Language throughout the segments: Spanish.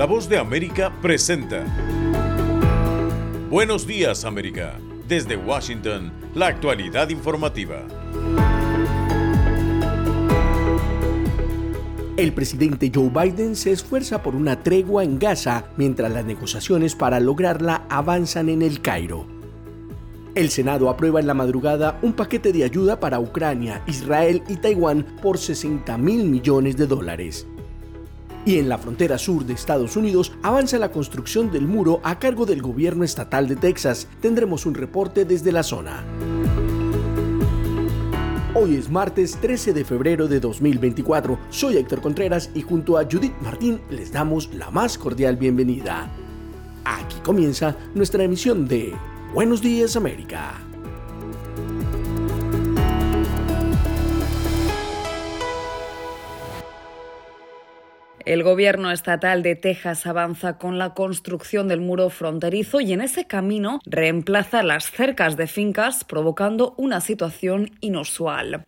La voz de América presenta. Buenos días América. Desde Washington, la actualidad informativa. El presidente Joe Biden se esfuerza por una tregua en Gaza mientras las negociaciones para lograrla avanzan en el Cairo. El Senado aprueba en la madrugada un paquete de ayuda para Ucrania, Israel y Taiwán por 60 mil millones de dólares. Y en la frontera sur de Estados Unidos avanza la construcción del muro a cargo del gobierno estatal de Texas. Tendremos un reporte desde la zona. Hoy es martes 13 de febrero de 2024. Soy Héctor Contreras y junto a Judith Martín les damos la más cordial bienvenida. Aquí comienza nuestra emisión de Buenos Días América. El gobierno estatal de Texas avanza con la construcción del muro fronterizo y en ese camino reemplaza las cercas de fincas, provocando una situación inusual.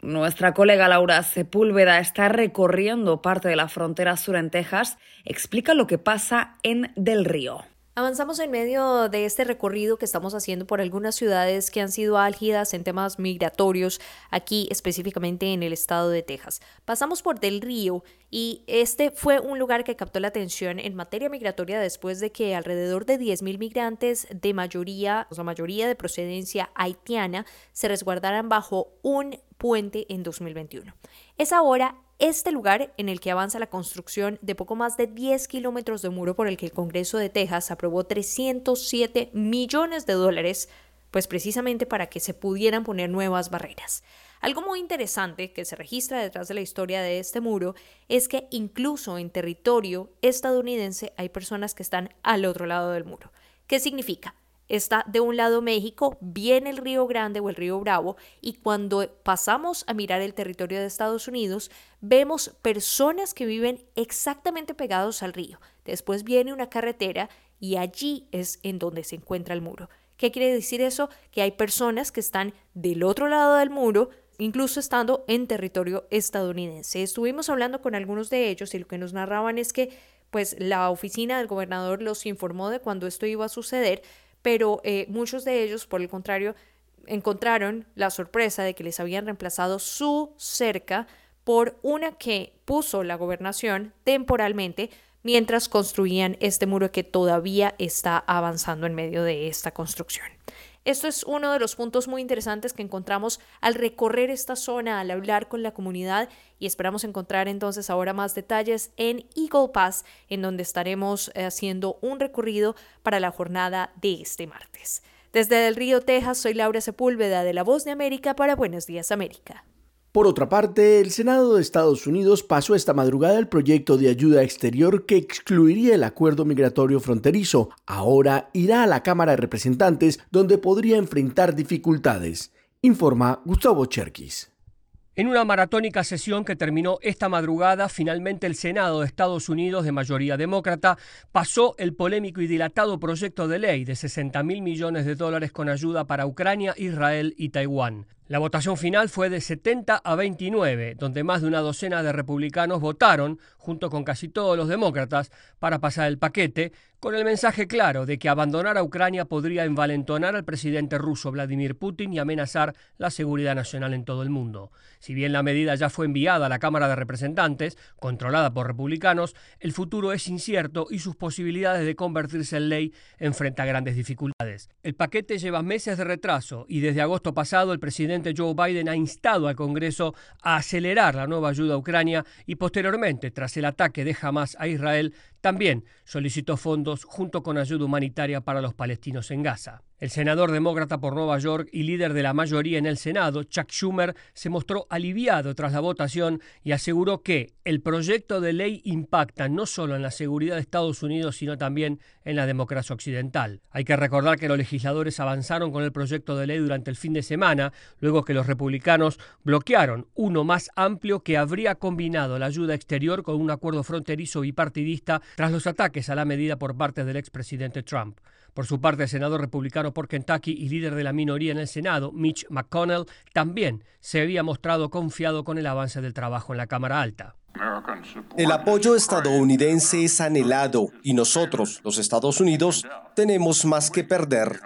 Nuestra colega Laura Sepúlveda está recorriendo parte de la frontera sur en Texas. Explica lo que pasa en Del Río. Avanzamos en medio de este recorrido que estamos haciendo por algunas ciudades que han sido álgidas en temas migratorios, aquí específicamente en el estado de Texas. Pasamos por Del Río y este fue un lugar que captó la atención en materia migratoria después de que alrededor de 10.000 migrantes de mayoría, o la mayoría de procedencia haitiana, se resguardaran bajo un puente en 2021. Es ahora este lugar en el que avanza la construcción de poco más de 10 kilómetros de muro por el que el Congreso de Texas aprobó 307 millones de dólares, pues precisamente para que se pudieran poner nuevas barreras. Algo muy interesante que se registra detrás de la historia de este muro es que incluso en territorio estadounidense hay personas que están al otro lado del muro. ¿Qué significa? Está de un lado México, viene el Río Grande o el Río Bravo, y cuando pasamos a mirar el territorio de Estados Unidos, vemos personas que viven exactamente pegados al río. Después viene una carretera y allí es en donde se encuentra el muro. ¿Qué quiere decir eso? Que hay personas que están del otro lado del muro, incluso estando en territorio estadounidense. Estuvimos hablando con algunos de ellos y lo que nos narraban es que pues la oficina del gobernador los informó de cuando esto iba a suceder, pero eh, muchos de ellos, por el contrario, encontraron la sorpresa de que les habían reemplazado su cerca por una que puso la gobernación temporalmente mientras construían este muro que todavía está avanzando en medio de esta construcción. Esto es uno de los puntos muy interesantes que encontramos al recorrer esta zona, al hablar con la comunidad y esperamos encontrar entonces ahora más detalles en Eagle Pass, en donde estaremos eh, haciendo un recorrido para la jornada de este martes. Desde el Río, Texas, soy Laura Sepúlveda de La Voz de América para Buenos Días América. Por otra parte, el Senado de Estados Unidos pasó esta madrugada el proyecto de ayuda exterior que excluiría el acuerdo migratorio fronterizo. Ahora irá a la Cámara de Representantes donde podría enfrentar dificultades, informa Gustavo Cherkis. En una maratónica sesión que terminó esta madrugada, finalmente el Senado de Estados Unidos, de mayoría demócrata, pasó el polémico y dilatado proyecto de ley de 60 mil millones de dólares con ayuda para Ucrania, Israel y Taiwán. La votación final fue de 70 a 29, donde más de una docena de republicanos votaron, junto con casi todos los demócratas, para pasar el paquete, con el mensaje claro de que abandonar a Ucrania podría envalentonar al presidente ruso Vladimir Putin y amenazar la seguridad nacional en todo el mundo. Si bien la medida ya fue enviada a la Cámara de Representantes, controlada por republicanos, el futuro es incierto y sus posibilidades de convertirse en ley enfrenta grandes dificultades. El paquete lleva meses de retraso y desde agosto pasado el presidente Joe Biden ha instado al Congreso a acelerar la nueva ayuda a Ucrania y posteriormente, tras el ataque de Hamas a Israel, también solicitó fondos junto con ayuda humanitaria para los palestinos en Gaza. El senador demócrata por Nueva York y líder de la mayoría en el Senado, Chuck Schumer, se mostró aliviado tras la votación y aseguró que el proyecto de ley impacta no solo en la seguridad de Estados Unidos, sino también en la democracia occidental. Hay que recordar que los legisladores avanzaron con el proyecto de ley durante el fin de semana, luego que los republicanos bloquearon uno más amplio que habría combinado la ayuda exterior con un acuerdo fronterizo bipartidista tras los ataques a la medida por parte del expresidente Trump. Por su parte, el senador republicano por Kentucky y líder de la minoría en el Senado, Mitch McConnell, también se había mostrado confiado con el avance del trabajo en la Cámara Alta. El apoyo estadounidense es anhelado y nosotros, los Estados Unidos, tenemos más que perder.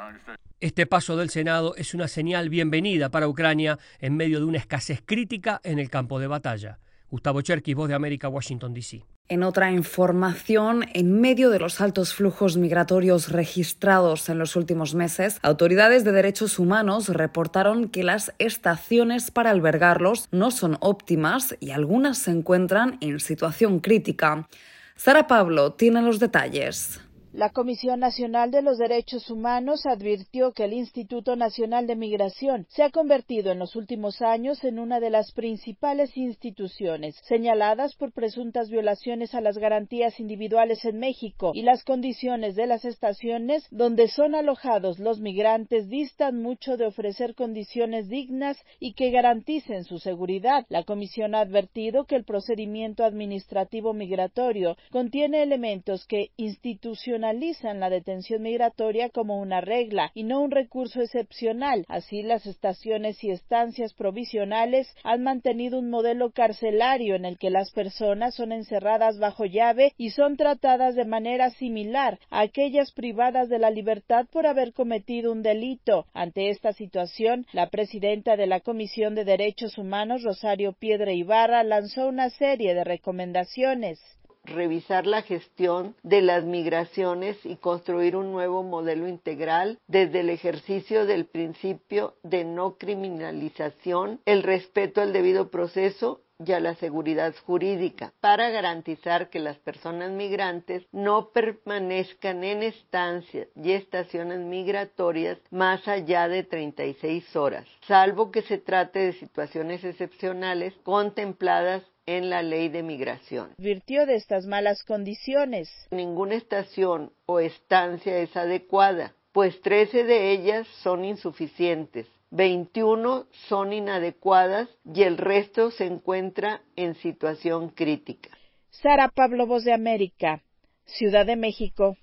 Este paso del Senado es una señal bienvenida para Ucrania en medio de una escasez crítica en el campo de batalla. Gustavo Cherkis, Voz de América, Washington, D.C. En otra información, en medio de los altos flujos migratorios registrados en los últimos meses, autoridades de derechos humanos reportaron que las estaciones para albergarlos no son óptimas y algunas se encuentran en situación crítica. Sara Pablo tiene los detalles. La Comisión Nacional de los Derechos Humanos advirtió que el Instituto Nacional de Migración se ha convertido en los últimos años en una de las principales instituciones señaladas por presuntas violaciones a las garantías individuales en México y las condiciones de las estaciones donde son alojados los migrantes distan mucho de ofrecer condiciones dignas y que garanticen su seguridad. La Comisión ha advertido que el procedimiento administrativo migratorio contiene elementos que institucionalmente analizan la detención migratoria como una regla y no un recurso excepcional. Así, las estaciones y estancias provisionales han mantenido un modelo carcelario en el que las personas son encerradas bajo llave y son tratadas de manera similar a aquellas privadas de la libertad por haber cometido un delito. Ante esta situación, la presidenta de la Comisión de Derechos Humanos, Rosario Piedra Ibarra, lanzó una serie de recomendaciones revisar la gestión de las migraciones y construir un nuevo modelo integral desde el ejercicio del principio de no criminalización, el respeto al debido proceso y a la seguridad jurídica para garantizar que las personas migrantes no permanezcan en estancias y estaciones migratorias más allá de 36 horas, salvo que se trate de situaciones excepcionales contempladas en la ley de migración. Virtió de estas malas condiciones. Ninguna estación o estancia es adecuada, pues 13 de ellas son insuficientes, 21 son inadecuadas y el resto se encuentra en situación crítica. Sara Pablo Voz de América, Ciudad de México.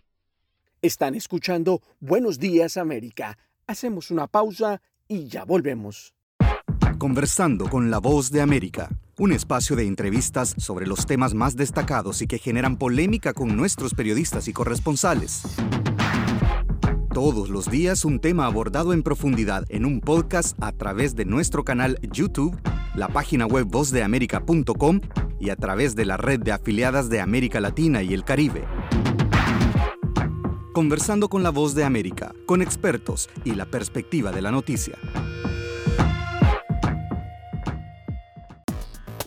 Están escuchando Buenos Días América. Hacemos una pausa y ya volvemos. Conversando con la Voz de América un espacio de entrevistas sobre los temas más destacados y que generan polémica con nuestros periodistas y corresponsales. Todos los días un tema abordado en profundidad en un podcast a través de nuestro canal YouTube, la página web vozdeamerica.com y a través de la red de afiliadas de América Latina y el Caribe. Conversando con la voz de América, con expertos y la perspectiva de la noticia.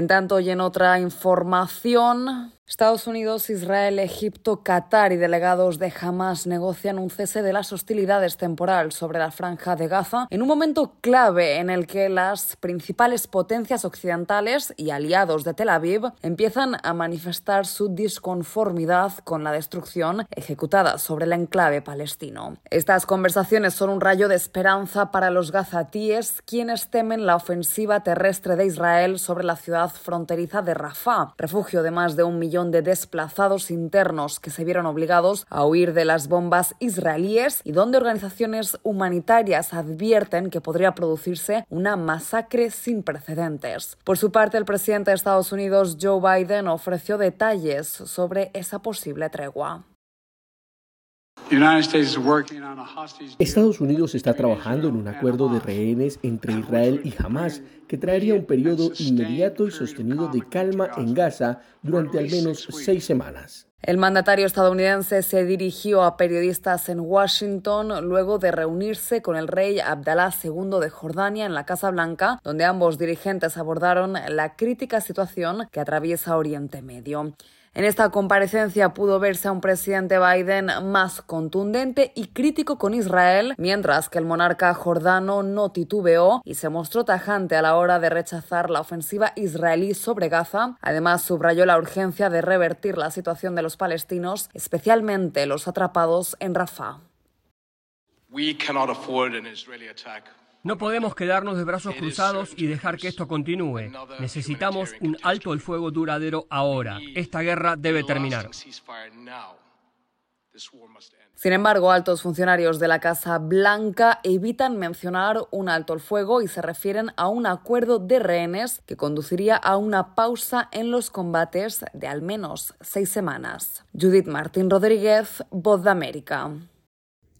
En tanto, y en otra información, Estados Unidos, Israel, Egipto, Qatar y delegados de Hamas negocian un cese de las hostilidades temporal sobre la franja de Gaza en un momento clave en el que las principales potencias occidentales y aliados de Tel Aviv empiezan a manifestar su disconformidad con la destrucción ejecutada sobre el enclave palestino. Estas conversaciones son un rayo de esperanza para los gazatíes, quienes temen la ofensiva terrestre de Israel sobre la ciudad fronteriza de Rafah, refugio de más de un millón de desplazados internos que se vieron obligados a huir de las bombas israelíes y donde organizaciones humanitarias advierten que podría producirse una masacre sin precedentes. Por su parte, el presidente de Estados Unidos, Joe Biden, ofreció detalles sobre esa posible tregua. Estados Unidos está trabajando en un acuerdo de rehenes entre Israel y Hamas que traería un periodo inmediato y sostenido de calma en Gaza durante al menos seis semanas. El mandatario estadounidense se dirigió a periodistas en Washington luego de reunirse con el rey Abdalá II de Jordania en la Casa Blanca, donde ambos dirigentes abordaron la crítica situación que atraviesa Oriente Medio. En esta comparecencia pudo verse a un presidente Biden más contundente y crítico con Israel, mientras que el monarca jordano no titubeó y se mostró tajante a la hora de rechazar la ofensiva israelí sobre Gaza. Además, subrayó la urgencia de revertir la situación de los palestinos, especialmente los atrapados en Rafah. No podemos quedarnos de brazos cruzados y dejar que esto continúe. Necesitamos un alto el fuego duradero ahora. Esta guerra debe terminar. Sin embargo, altos funcionarios de la Casa Blanca evitan mencionar un alto el fuego y se refieren a un acuerdo de rehenes que conduciría a una pausa en los combates de al menos seis semanas. Judith Martín Rodríguez, Voz de América.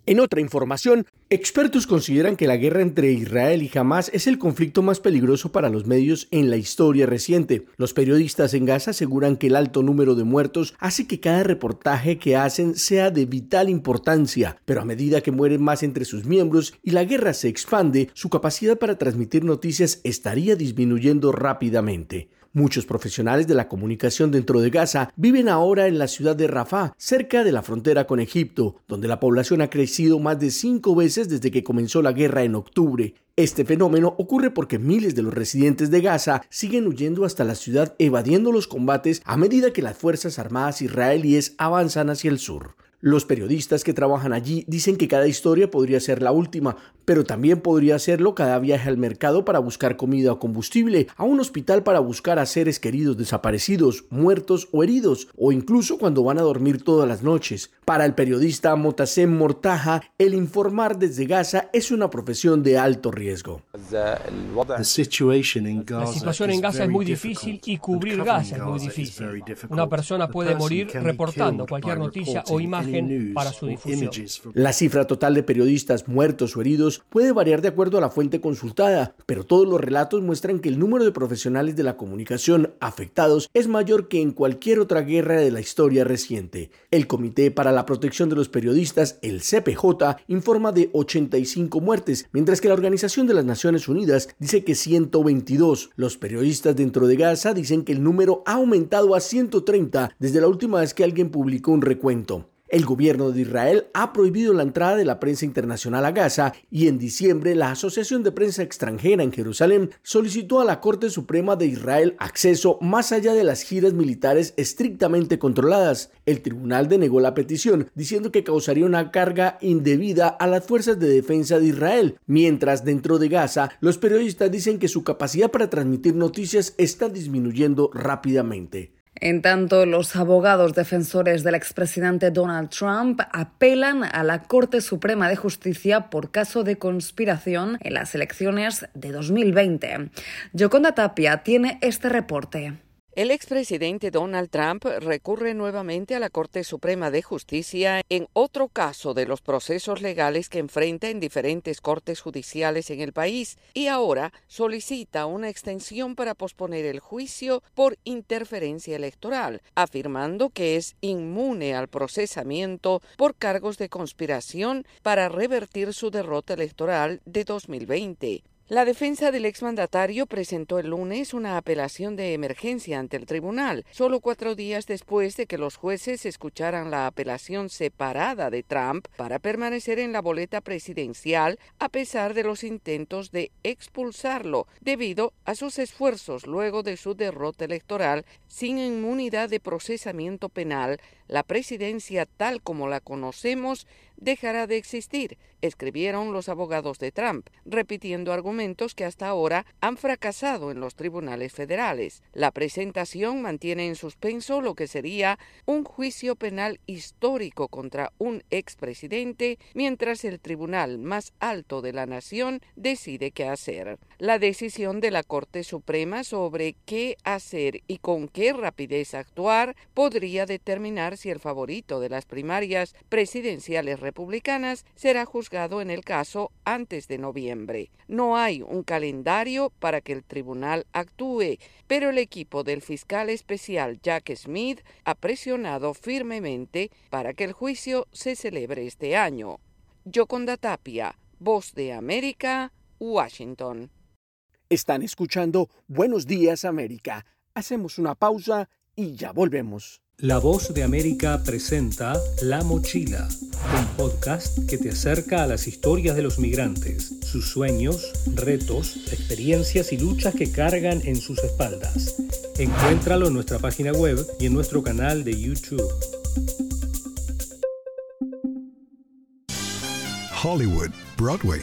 En otra información, expertos consideran que la guerra entre Israel y Hamas es el conflicto más peligroso para los medios en la historia reciente. Los periodistas en Gaza aseguran que el alto número de muertos hace que cada reportaje que hacen sea de vital importancia, pero a medida que mueren más entre sus miembros y la guerra se expande, su capacidad para transmitir noticias estaría disminuyendo rápidamente. Muchos profesionales de la comunicación dentro de Gaza viven ahora en la ciudad de Rafah, cerca de la frontera con Egipto, donde la población ha crecido más de cinco veces desde que comenzó la guerra en octubre. Este fenómeno ocurre porque miles de los residentes de Gaza siguen huyendo hasta la ciudad evadiendo los combates a medida que las Fuerzas Armadas israelíes avanzan hacia el sur. Los periodistas que trabajan allí dicen que cada historia podría ser la última, pero también podría serlo cada viaje al mercado para buscar comida o combustible, a un hospital para buscar a seres queridos desaparecidos, muertos o heridos, o incluso cuando van a dormir todas las noches. Para el periodista Motasem Mortaja, el informar desde Gaza es una profesión de alto riesgo. La situación en Gaza es muy difícil y cubrir Gaza es muy difícil. Una persona puede morir reportando cualquier noticia o imagen para su difusión. La cifra total de periodistas muertos o heridos puede variar de acuerdo a la fuente consultada, pero todos los relatos muestran que el número de profesionales de la comunicación afectados es mayor que en cualquier otra guerra de la historia reciente. El Comité para la Protección de los Periodistas, el CPJ, informa de 85 muertes, mientras que la Organización de las Naciones Unidas dice que 122. Los periodistas dentro de Gaza dicen que el número ha aumentado a 130 desde la última vez que alguien publicó un recuento. El gobierno de Israel ha prohibido la entrada de la prensa internacional a Gaza y en diciembre la Asociación de Prensa Extranjera en Jerusalén solicitó a la Corte Suprema de Israel acceso más allá de las giras militares estrictamente controladas. El tribunal denegó la petición, diciendo que causaría una carga indebida a las fuerzas de defensa de Israel, mientras dentro de Gaza los periodistas dicen que su capacidad para transmitir noticias está disminuyendo rápidamente. En tanto, los abogados defensores del expresidente Donald Trump apelan a la Corte Suprema de Justicia por caso de conspiración en las elecciones de 2020. Yoconda Tapia tiene este reporte. El expresidente Donald Trump recurre nuevamente a la Corte Suprema de Justicia en otro caso de los procesos legales que enfrenta en diferentes cortes judiciales en el país y ahora solicita una extensión para posponer el juicio por interferencia electoral, afirmando que es inmune al procesamiento por cargos de conspiración para revertir su derrota electoral de 2020. La defensa del exmandatario presentó el lunes una apelación de emergencia ante el tribunal, solo cuatro días después de que los jueces escucharan la apelación separada de Trump para permanecer en la boleta presidencial a pesar de los intentos de expulsarlo debido a sus esfuerzos luego de su derrota electoral sin inmunidad de procesamiento penal. La presidencia tal como la conocemos dejará de existir, escribieron los abogados de Trump, repitiendo argumentos que hasta ahora han fracasado en los tribunales federales. La presentación mantiene en suspenso lo que sería un juicio penal histórico contra un expresidente mientras el tribunal más alto de la nación decide qué hacer. La decisión de la Corte Suprema sobre qué hacer y con qué rapidez actuar podría determinar si el favorito de las primarias presidenciales republicanas será juzgado en el caso antes de noviembre. No hay un calendario para que el tribunal actúe, pero el equipo del fiscal especial Jack Smith ha presionado firmemente para que el juicio se celebre este año. Yoconda Tapia, Voz de América, Washington. Están escuchando Buenos Días América. Hacemos una pausa y ya volvemos. La Voz de América presenta La Mochila, un podcast que te acerca a las historias de los migrantes, sus sueños, retos, experiencias y luchas que cargan en sus espaldas. Encuéntralo en nuestra página web y en nuestro canal de YouTube. Hollywood, Broadway,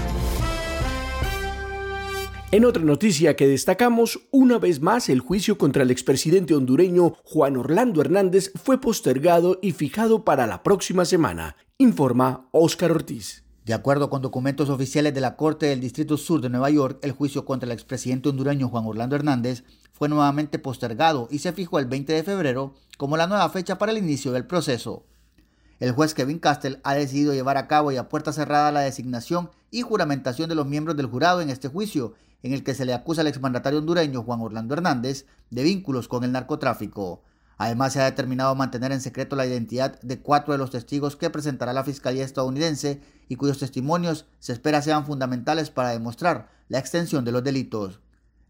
En otra noticia que destacamos, una vez más el juicio contra el expresidente hondureño Juan Orlando Hernández fue postergado y fijado para la próxima semana, informa Óscar Ortiz. De acuerdo con documentos oficiales de la Corte del Distrito Sur de Nueva York, el juicio contra el expresidente hondureño Juan Orlando Hernández fue nuevamente postergado y se fijó el 20 de febrero como la nueva fecha para el inicio del proceso. El juez Kevin Castell ha decidido llevar a cabo y a puerta cerrada la designación y juramentación de los miembros del jurado en este juicio, en el que se le acusa al exmandatario hondureño Juan Orlando Hernández de vínculos con el narcotráfico. Además, se ha determinado mantener en secreto la identidad de cuatro de los testigos que presentará la Fiscalía estadounidense y cuyos testimonios se espera sean fundamentales para demostrar la extensión de los delitos.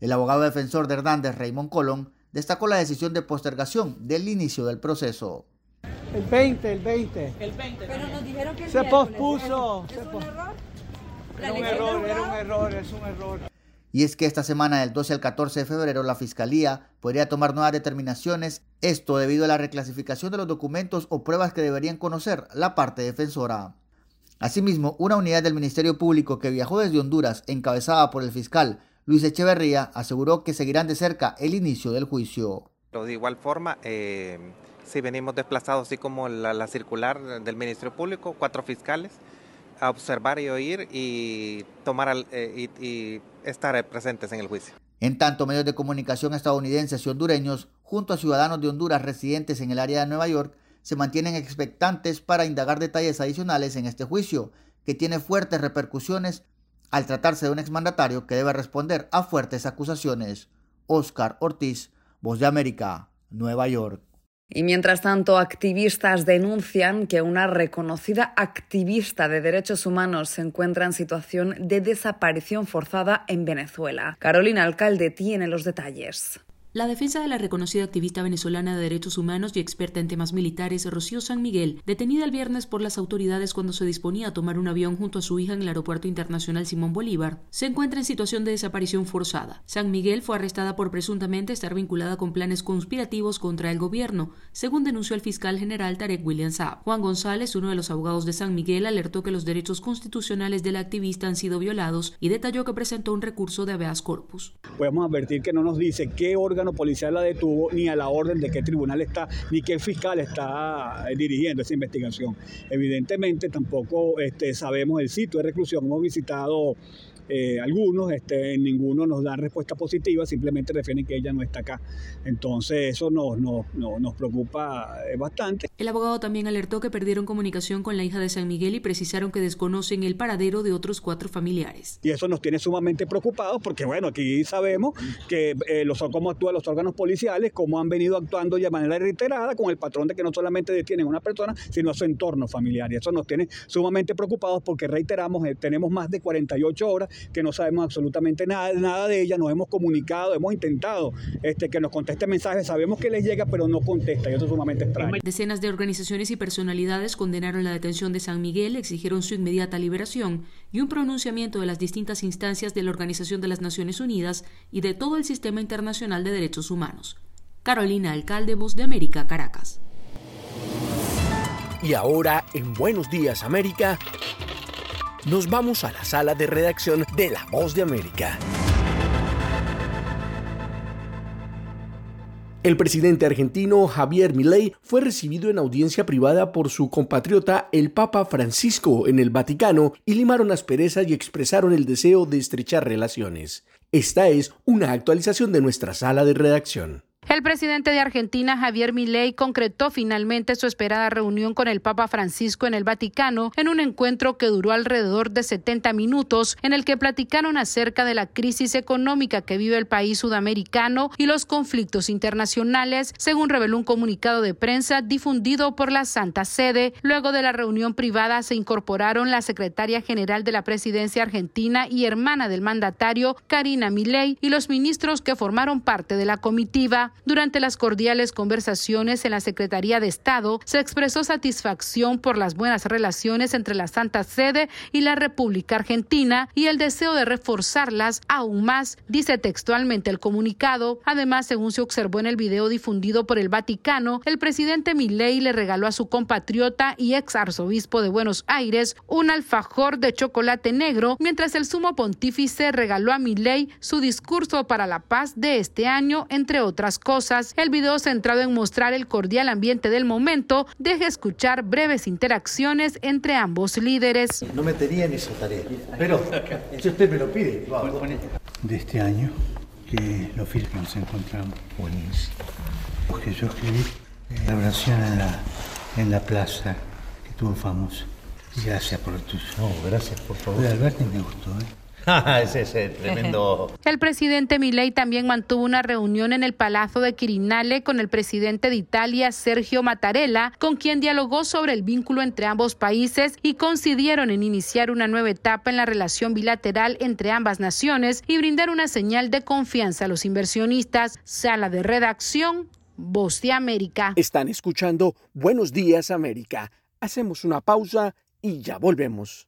El abogado defensor de Hernández, Raymond Colón, destacó la decisión de postergación del inicio del proceso. El 20, el 20. El 20. Pero nos dijeron que se pospuso. ¿Es un error? Era un error, era un error, es un error y es que esta semana del 12 al 14 de febrero la Fiscalía podría tomar nuevas determinaciones, esto debido a la reclasificación de los documentos o pruebas que deberían conocer la parte defensora. Asimismo, una unidad del Ministerio Público que viajó desde Honduras, encabezada por el fiscal Luis Echeverría, aseguró que seguirán de cerca el inicio del juicio. De igual forma, eh, si venimos desplazados, así como la circular del Ministerio Público, cuatro fiscales, a observar y oír y tomar eh, y, estar presentes en el juicio. En tanto, medios de comunicación estadounidenses y hondureños, junto a ciudadanos de Honduras residentes en el área de Nueva York, se mantienen expectantes para indagar detalles adicionales en este juicio, que tiene fuertes repercusiones al tratarse de un exmandatario que debe responder a fuertes acusaciones. Oscar Ortiz, Voz de América, Nueva York. Y mientras tanto, activistas denuncian que una reconocida activista de derechos humanos se encuentra en situación de desaparición forzada en Venezuela. Carolina Alcalde tiene los detalles. La defensa de la reconocida activista venezolana de derechos humanos y experta en temas militares, Rocío San Miguel, detenida el viernes por las autoridades cuando se disponía a tomar un avión junto a su hija en el Aeropuerto Internacional Simón Bolívar, se encuentra en situación de desaparición forzada. San Miguel fue arrestada por presuntamente estar vinculada con planes conspirativos contra el gobierno, según denunció el fiscal general Tarek William Saab. Juan González, uno de los abogados de San Miguel, alertó que los derechos constitucionales de la activista han sido violados y detalló que presentó un recurso de habeas corpus. Podemos advertir que no nos dice qué órgano policial la detuvo, ni a la orden de qué tribunal está, ni qué fiscal está eh, dirigiendo esa investigación. Evidentemente tampoco este, sabemos el sitio de reclusión, hemos visitado eh, algunos, este, ninguno nos da respuesta positiva, simplemente refieren que ella no está acá. Entonces eso nos, nos preocupa eh, bastante. El abogado también alertó que perdieron comunicación con la hija de San Miguel y precisaron que desconocen el paradero de otros cuatro familiares. Y eso nos tiene sumamente preocupados porque bueno, aquí sabemos que eh, los, cómo actúan los órganos policiales, cómo han venido actuando de manera reiterada con el patrón de que no solamente detienen a una persona, sino a su entorno familiar. Y eso nos tiene sumamente preocupados porque reiteramos, tenemos más de 48 horas que no sabemos absolutamente nada, nada de ella, nos hemos comunicado, hemos intentado este, que nos conteste mensajes, sabemos que les llega, pero no contesta, y eso es sumamente extraño. Decenas de organizaciones y personalidades condenaron la detención de San Miguel, exigieron su inmediata liberación y un pronunciamiento de las distintas instancias de la Organización de las Naciones Unidas y de todo el sistema internacional de derechos humanos. Carolina Alcalde, Voz de América, Caracas. Y ahora, en Buenos Días América, nos vamos a la sala de redacción de La Voz de América. El presidente argentino Javier Milei fue recibido en audiencia privada por su compatriota el Papa Francisco en el Vaticano y limaron asperezas y expresaron el deseo de estrechar relaciones. Esta es una actualización de nuestra sala de redacción. El presidente de Argentina, Javier Milei, concretó finalmente su esperada reunión con el Papa Francisco en el Vaticano en un encuentro que duró alrededor de 70 minutos, en el que platicaron acerca de la crisis económica que vive el país sudamericano y los conflictos internacionales, según reveló un comunicado de prensa difundido por la Santa Sede. Luego de la reunión privada se incorporaron la secretaria general de la presidencia argentina y hermana del mandatario, Karina Milei, y los ministros que formaron parte de la comitiva. Durante las cordiales conversaciones en la Secretaría de Estado, se expresó satisfacción por las buenas relaciones entre la Santa Sede y la República Argentina y el deseo de reforzarlas aún más, dice textualmente el comunicado. Además, según se observó en el video difundido por el Vaticano, el presidente Milei le regaló a su compatriota y ex arzobispo de Buenos Aires un alfajor de chocolate negro, mientras el sumo pontífice regaló a Milei su discurso para la paz de este año, entre otras cosas. El video centrado en mostrar el cordial ambiente del momento deja escuchar breves interacciones entre ambos líderes. No me tenía en esa tarea, pero si usted me lo pide, De este año, que lo que nos encontramos. Buenísimo. Porque yo escribí la oración en la, en la plaza que tuvo famoso. Gracias por tu... No, gracias, por favor. De Alberto me gustó, ¿eh? ese es el tremendo. El presidente Milei también mantuvo una reunión en el Palazzo de Quirinale con el presidente de Italia, Sergio Mattarella, con quien dialogó sobre el vínculo entre ambos países y coincidieron en iniciar una nueva etapa en la relación bilateral entre ambas naciones y brindar una señal de confianza a los inversionistas. Sala de redacción, Voz de América. Están escuchando Buenos Días América. Hacemos una pausa y ya volvemos.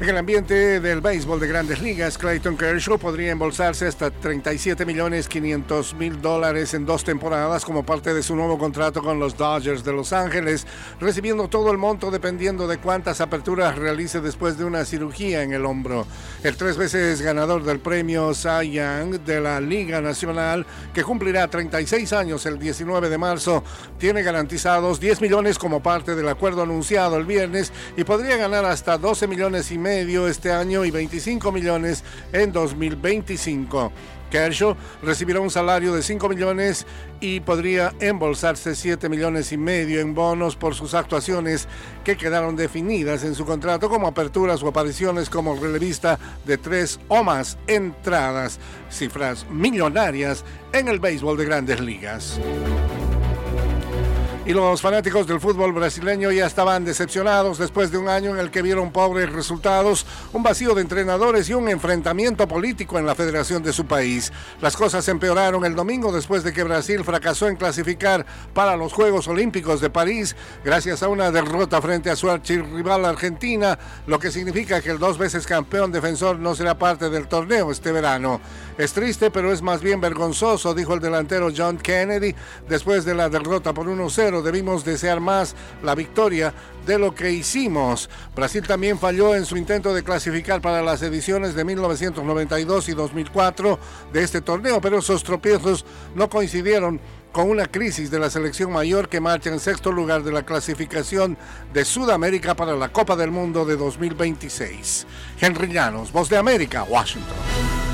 En el ambiente del béisbol de grandes ligas, Clayton Kershaw podría embolsarse hasta 37 millones 500 mil dólares en dos temporadas como parte de su nuevo contrato con los Dodgers de Los Ángeles, recibiendo todo el monto dependiendo de cuántas aperturas realice después de una cirugía en el hombro. El tres veces ganador del premio Cy Young de la Liga Nacional, que cumplirá 36 años el 19 de marzo, tiene garantizados 10 millones como parte del acuerdo anunciado el viernes y podría ganar hasta 12 millones y medio medio este año y 25 millones en 2025. Kershaw recibirá un salario de 5 millones y podría embolsarse 7 millones y medio en bonos por sus actuaciones que quedaron definidas en su contrato como aperturas o apariciones como relevista de tres o más entradas, cifras millonarias en el béisbol de grandes ligas. Y los fanáticos del fútbol brasileño ya estaban decepcionados después de un año en el que vieron pobres resultados, un vacío de entrenadores y un enfrentamiento político en la federación de su país. Las cosas empeoraron el domingo después de que Brasil fracasó en clasificar para los Juegos Olímpicos de París gracias a una derrota frente a su archirrival Argentina, lo que significa que el dos veces campeón defensor no será parte del torneo este verano. Es triste, pero es más bien vergonzoso, dijo el delantero John Kennedy después de la derrota por 1-0 debimos desear más la victoria de lo que hicimos. Brasil también falló en su intento de clasificar para las ediciones de 1992 y 2004 de este torneo, pero esos tropiezos no coincidieron con una crisis de la selección mayor que marcha en sexto lugar de la clasificación de Sudamérica para la Copa del Mundo de 2026. Henry Llanos, Voz de América, Washington.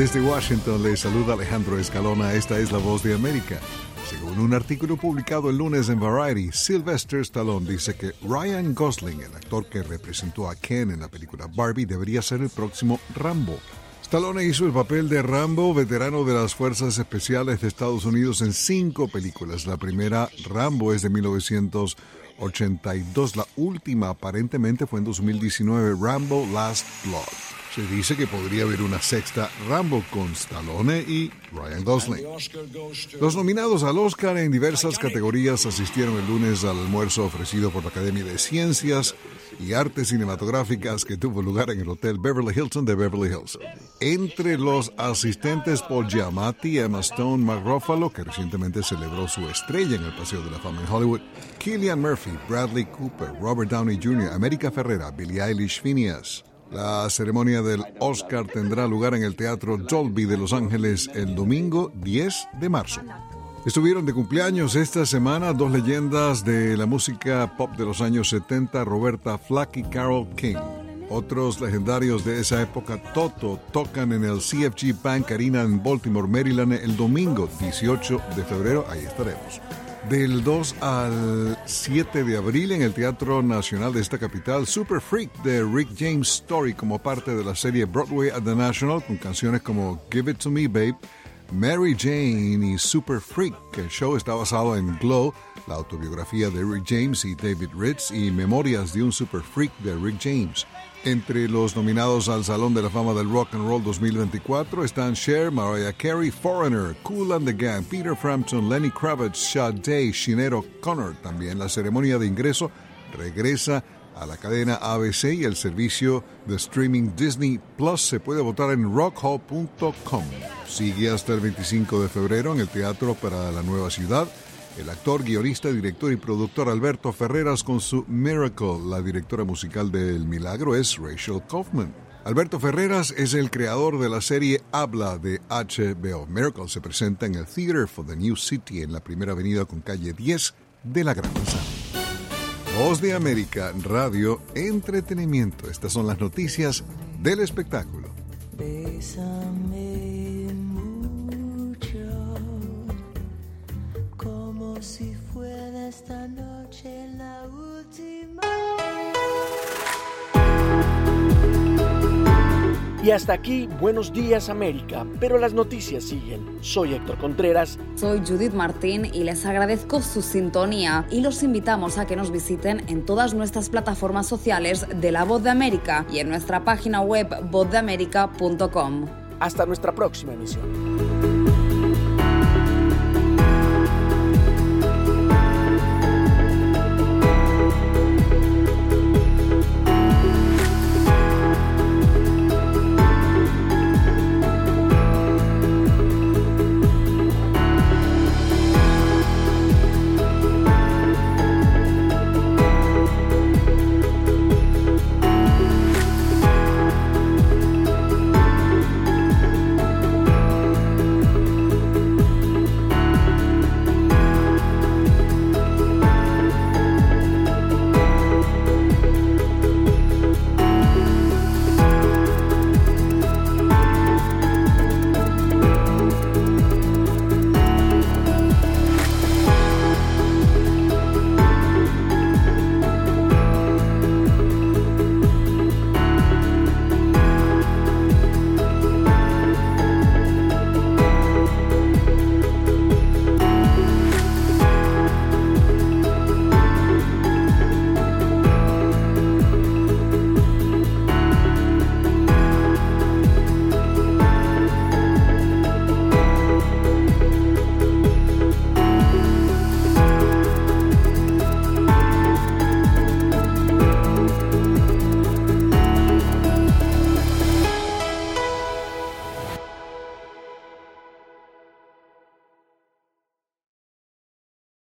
Desde Washington le saluda Alejandro Escalona, esta es la voz de América. Según un artículo publicado el lunes en Variety, Sylvester Stallone dice que Ryan Gosling, el actor que representó a Ken en la película Barbie, debería ser el próximo Rambo. Stallone hizo el papel de Rambo, veterano de las Fuerzas Especiales de Estados Unidos en cinco películas. La primera, Rambo, es de 1982. La última, aparentemente, fue en 2019, Rambo Last Blood. Se dice que podría haber una sexta Rambo con Stallone y Ryan Gosling. Los nominados al Oscar en diversas categorías asistieron el lunes al almuerzo ofrecido por la Academia de Ciencias y Artes Cinematográficas que tuvo lugar en el Hotel Beverly Hilton de Beverly Hills. Entre los asistentes Paul Giamatti, Emma Stone, Mark que recientemente celebró su estrella en el Paseo de la Fama en Hollywood, Killian Murphy, Bradley Cooper, Robert Downey Jr., América Ferrera, Billie Eilish Phineas, la ceremonia del Oscar tendrá lugar en el Teatro Dolby de Los Ángeles el domingo 10 de marzo. Estuvieron de cumpleaños esta semana dos leyendas de la música pop de los años 70, Roberta Flack y Carol King. Otros legendarios de esa época, Toto, tocan en el CFG Bank Arena en Baltimore, Maryland el domingo 18 de febrero. Ahí estaremos. Del 2 al 7 de abril en el Teatro Nacional de esta capital, Super Freak de Rick James Story como parte de la serie Broadway at the National con canciones como Give It To Me Babe, Mary Jane y Super Freak. El show está basado en Glow, la autobiografía de Rick James y David Ritz y Memorias de un Super Freak de Rick James. Entre los nominados al Salón de la Fama del Rock and Roll 2024 están Cher, Mariah Carey, Foreigner, Cool and the Gang, Peter Frampton, Lenny Kravitz, Sade, Shinero Connor. También la ceremonia de ingreso regresa a la cadena ABC y el servicio de streaming Disney Plus se puede votar en rockhall.com. Sigue hasta el 25 de febrero en el Teatro para la Nueva Ciudad el actor, guionista, director y productor Alberto Ferreras con su Miracle. La directora musical de El Milagro es Rachel Kaufman. Alberto Ferreras es el creador de la serie Habla de HBO. Miracle se presenta en el Theater for the New City en la primera avenida con calle 10 de la Gran. Voz de América, Radio, Entretenimiento. Estas son las noticias del espectáculo. Si fuera esta noche la última. Y hasta aquí, buenos días América, pero las noticias siguen. Soy Héctor Contreras. Soy Judith Martín y les agradezco su sintonía y los invitamos a que nos visiten en todas nuestras plataformas sociales de La Voz de América y en nuestra página web vozdeamerica.com. Hasta nuestra próxima emisión.